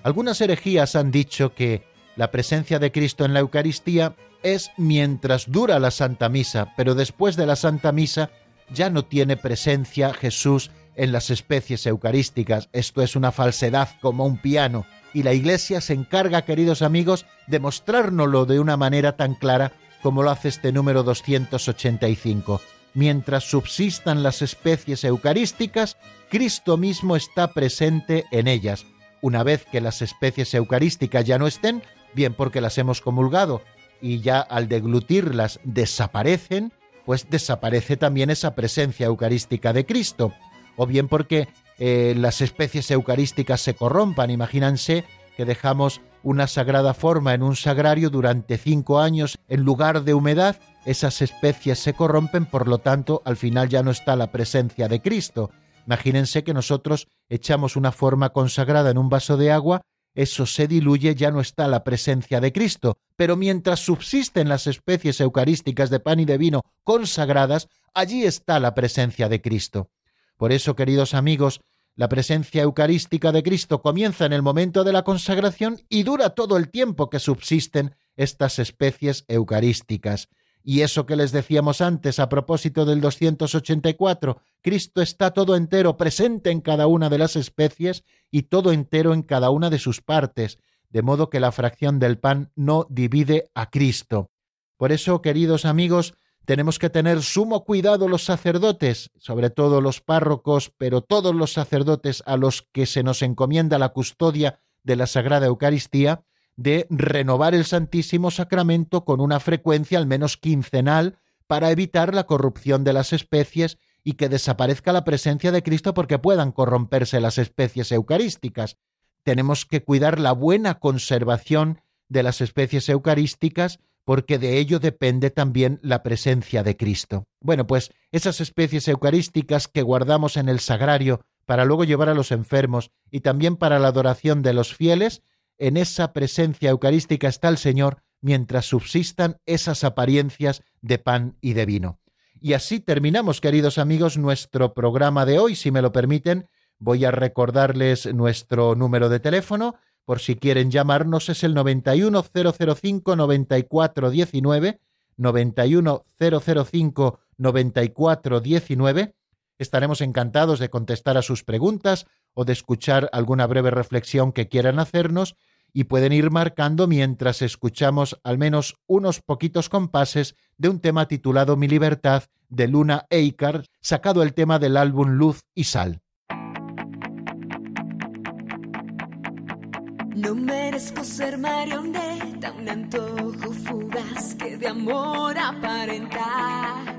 Algunas herejías han dicho que la presencia de Cristo en la Eucaristía es mientras dura la Santa Misa, pero después de la Santa Misa ya no tiene presencia Jesús en las especies eucarísticas. Esto es una falsedad como un piano. y la Iglesia se encarga, queridos amigos, de mostrárnoslo de una manera tan clara como lo hace este número 285. Mientras subsistan las especies eucarísticas, Cristo mismo está presente en ellas. Una vez que las especies eucarísticas ya no estén, bien porque las hemos comulgado y ya al deglutirlas desaparecen, pues desaparece también esa presencia eucarística de Cristo, o bien porque eh, las especies eucarísticas se corrompan. Imagínense que dejamos una sagrada forma en un sagrario durante cinco años en lugar de humedad, esas especies se corrompen, por lo tanto, al final ya no está la presencia de Cristo. Imagínense que nosotros echamos una forma consagrada en un vaso de agua, eso se diluye, ya no está la presencia de Cristo, pero mientras subsisten las especies eucarísticas de pan y de vino consagradas, allí está la presencia de Cristo. Por eso, queridos amigos, la presencia eucarística de Cristo comienza en el momento de la consagración y dura todo el tiempo que subsisten estas especies eucarísticas. Y eso que les decíamos antes a propósito del 284, Cristo está todo entero presente en cada una de las especies y todo entero en cada una de sus partes, de modo que la fracción del pan no divide a Cristo. Por eso, queridos amigos, tenemos que tener sumo cuidado los sacerdotes, sobre todo los párrocos, pero todos los sacerdotes a los que se nos encomienda la custodia de la Sagrada Eucaristía, de renovar el Santísimo Sacramento con una frecuencia al menos quincenal para evitar la corrupción de las especies y que desaparezca la presencia de Cristo porque puedan corromperse las especies eucarísticas. Tenemos que cuidar la buena conservación de las especies eucarísticas porque de ello depende también la presencia de Cristo. Bueno, pues esas especies eucarísticas que guardamos en el sagrario para luego llevar a los enfermos y también para la adoración de los fieles, en esa presencia eucarística está el Señor mientras subsistan esas apariencias de pan y de vino. Y así terminamos, queridos amigos, nuestro programa de hoy. Si me lo permiten, voy a recordarles nuestro número de teléfono. Por si quieren llamarnos, es el 91005-9419, 91005-9419. Estaremos encantados de contestar a sus preguntas o de escuchar alguna breve reflexión que quieran hacernos y pueden ir marcando mientras escuchamos al menos unos poquitos compases de un tema titulado Mi libertad de Luna Eikar, sacado el tema del álbum Luz y Sal. No merezco ser marioneta, un antojo fugaz que de amor aparentar.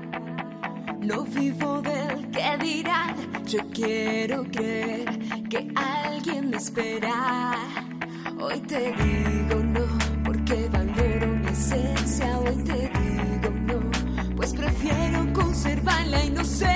No vivo del que dirán, yo quiero creer que alguien me espera. Hoy te digo no, porque valoro mi esencia. Hoy te digo no, pues prefiero conservar la inocencia.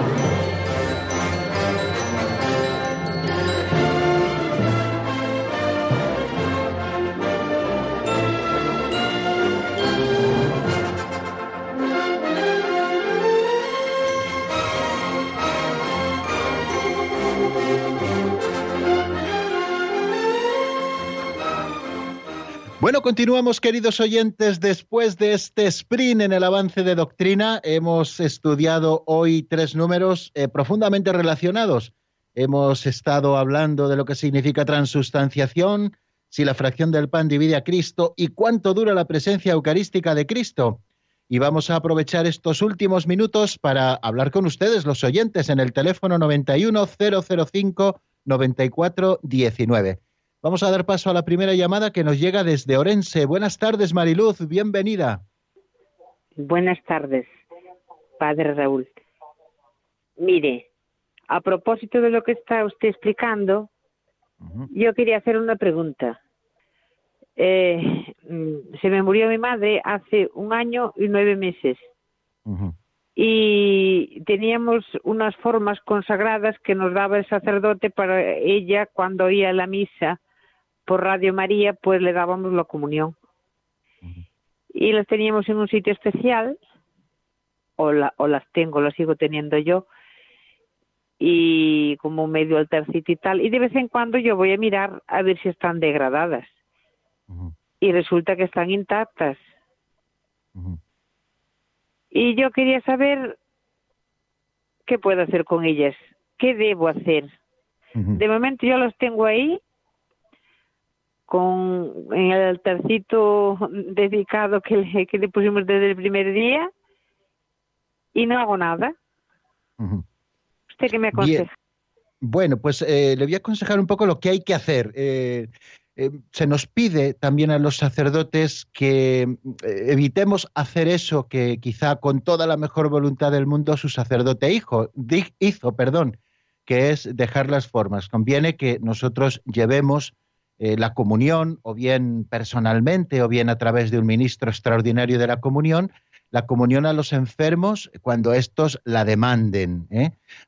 Bueno, continuamos, queridos oyentes. Después de este sprint en el avance de doctrina, hemos estudiado hoy tres números eh, profundamente relacionados. Hemos estado hablando de lo que significa transustanciación, si la fracción del pan divide a Cristo y cuánto dura la presencia eucarística de Cristo. y vamos a aprovechar estos últimos minutos para hablar con ustedes, los oyentes, en el teléfono 91005 9419. Vamos a dar paso a la primera llamada que nos llega desde Orense. Buenas tardes, Mariluz, bienvenida. Buenas tardes, padre Raúl. Mire, a propósito de lo que está usted explicando, yo quería hacer una pregunta. Eh, mm, se me murió mi madre hace un año y nueve meses. Y teníamos unas formas consagradas que nos daba el sacerdote para ella cuando oía la misa por Radio María, pues le dábamos la comunión. Y las teníamos en un sitio especial, o, la, o las tengo, las sigo teniendo yo, y como medio altarcito y tal. Y de vez en cuando yo voy a mirar a ver si están degradadas y resulta que están intactas. Y yo quería saber qué puedo hacer con ellas, qué debo hacer. De momento yo las tengo ahí con en el altarcito dedicado que le, que le pusimos desde el primer día y no hago nada. ¿Usted qué me aconseja? Bueno, pues eh, le voy a aconsejar un poco lo que hay que hacer. Eh, eh, se nos pide también a los sacerdotes que evitemos hacer eso que quizá con toda la mejor voluntad del mundo su sacerdote hijo, hizo, perdón, que es dejar las formas. Conviene que nosotros llevemos eh, la comunión, o bien personalmente, o bien a través de un ministro extraordinario de la comunión, la comunión a los enfermos cuando estos la demanden,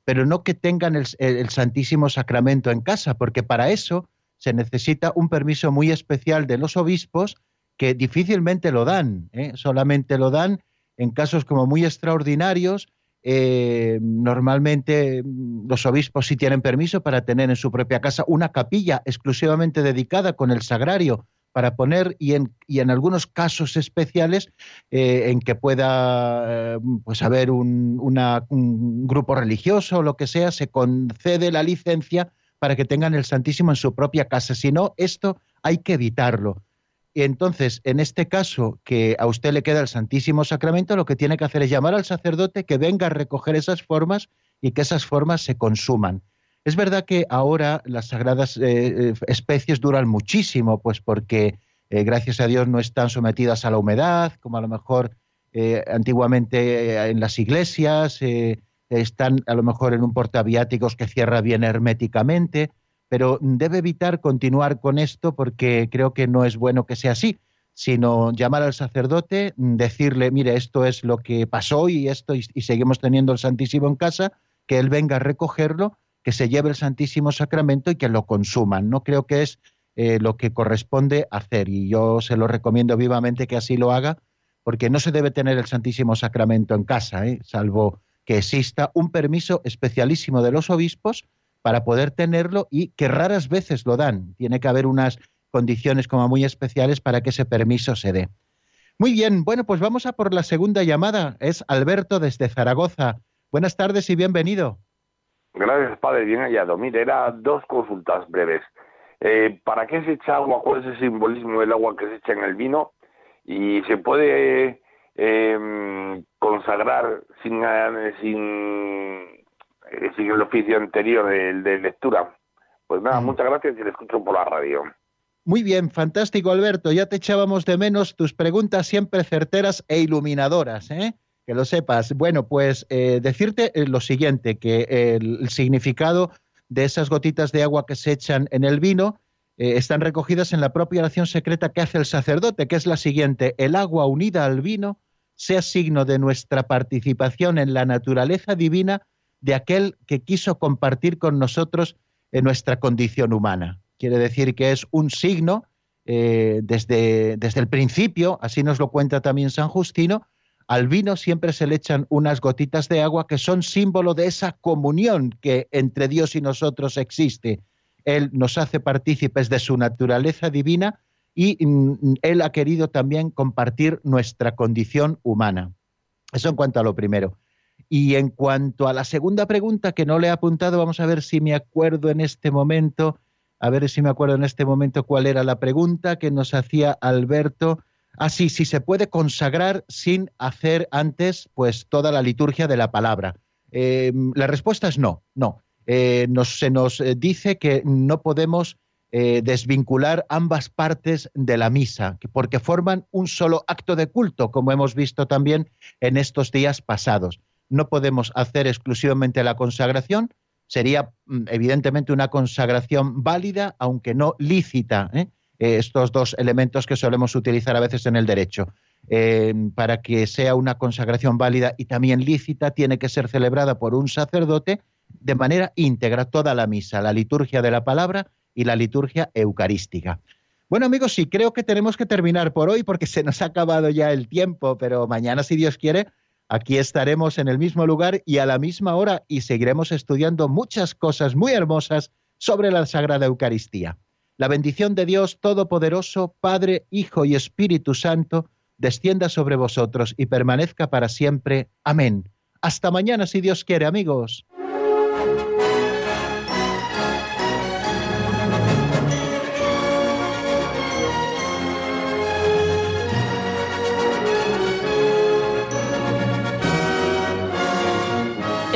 pero no que tengan el Santísimo Sacramento en casa, porque para eso se necesita un permiso muy especial de los obispos que difícilmente lo dan, ¿eh? solamente lo dan en casos como muy extraordinarios. Eh, normalmente mm, los obispos sí tienen permiso para tener en su propia casa una capilla exclusivamente dedicada con el sagrario para poner y en, y en algunos casos especiales eh, en que pueda pues haber un, un grupo religioso o lo que sea, se concede la licencia para que tengan el Santísimo en su propia casa. Si no, esto hay que evitarlo. Y entonces, en este caso, que a usted le queda el Santísimo Sacramento, lo que tiene que hacer es llamar al sacerdote que venga a recoger esas formas y que esas formas se consuman. Es verdad que ahora las sagradas eh, eh, especies duran muchísimo, pues porque eh, gracias a Dios no están sometidas a la humedad, como a lo mejor antiguamente en las iglesias, están a lo mejor en un portaviáticos que cierra bien herméticamente, pero debe evitar continuar con esto porque creo que no es bueno que sea así, sino llamar al sacerdote, decirle, mire, esto es lo que pasó y esto y, seguimos teniendo el Santísimo en casa, que él venga a recogerlo, que se lleve el Santísimo Sacramento y que lo consuman. No creo que es eh, lo que corresponde hacer y yo se lo recomiendo vivamente que así lo haga, porque no se debe tener el Santísimo Sacramento en casa, ¿eh? salvo que exista un permiso especialísimo de los obispos para poder tenerlo y que raras veces lo dan. Tiene que haber unas condiciones como muy especiales para que ese permiso se dé. Muy bien, bueno, pues vamos a por la segunda llamada. Es Alberto desde Zaragoza. Buenas tardes y bienvenido. Gracias, padre, bien hallado. Mire, era dos consultas breves. Eh, ¿Para qué se echa agua? ¿Cuál es el simbolismo del agua que se echa en el vino? Y se puede eh, consagrar sin, eh, sin, eh, el oficio anterior de, lectura. Pues nada, mm. muchas gracias y le escucho por la radio. Muy bien, fantástico Alberto, ya te echábamos de menos tus preguntas siempre certeras e iluminadoras, ¿eh? que lo sepas. Bueno, pues eh, decirte lo siguiente, que el, significado de esas gotitas de agua que se echan en el vino están recogidas en la propia oración secreta que hace el sacerdote, que es la siguiente, el agua unida al vino sea signo de nuestra participación en la naturaleza divina de aquel que quiso compartir con nosotros en nuestra condición humana. Quiere decir que es un signo eh, desde, desde el principio, así nos lo cuenta también San Justino, al vino siempre se le echan unas gotitas de agua que son símbolo de esa comunión que entre Dios y nosotros existe. Él nos hace partícipes de su naturaleza divina y mm, Él ha querido también compartir nuestra condición humana. Eso en cuanto a lo primero. Y en cuanto a la segunda pregunta que no le he apuntado, vamos a ver si me acuerdo en este momento, a ver si me acuerdo en este momento cuál era la pregunta que nos hacía Alberto. Ah, sí, sí, se puede consagrar sin hacer antes pues toda la liturgia de la palabra. Em, la respuesta es no, no. Eh, se nos eh, dice que no podemos eh, desvincular ambas partes de la misa, porque forman un solo acto de culto, como hemos visto también en estos días pasados. No podemos hacer exclusivamente la consagración, sería mm, evidentemente una consagración válida, aunque no lícita. estos dos elementos que solemos utilizar a veces en el derecho. para que sea una consagración válida y también lícita, tiene que ser celebrada por un sacerdote de manera íntegra toda la misa, la liturgia de la palabra y la liturgia eucarística. Bueno amigos, sí, creo que tenemos que terminar por hoy porque se nos ha acabado ya el tiempo, pero mañana, si Dios quiere, aquí estaremos en el mismo lugar y a la misma hora y seguiremos estudiando muchas cosas muy hermosas sobre la Sagrada Eucaristía. La bendición de Dios Todopoderoso, Padre, Hijo y Espíritu Santo, descienda sobre vosotros y permanezca para siempre. Amén. Hasta mañana, si Dios quiere, amigos.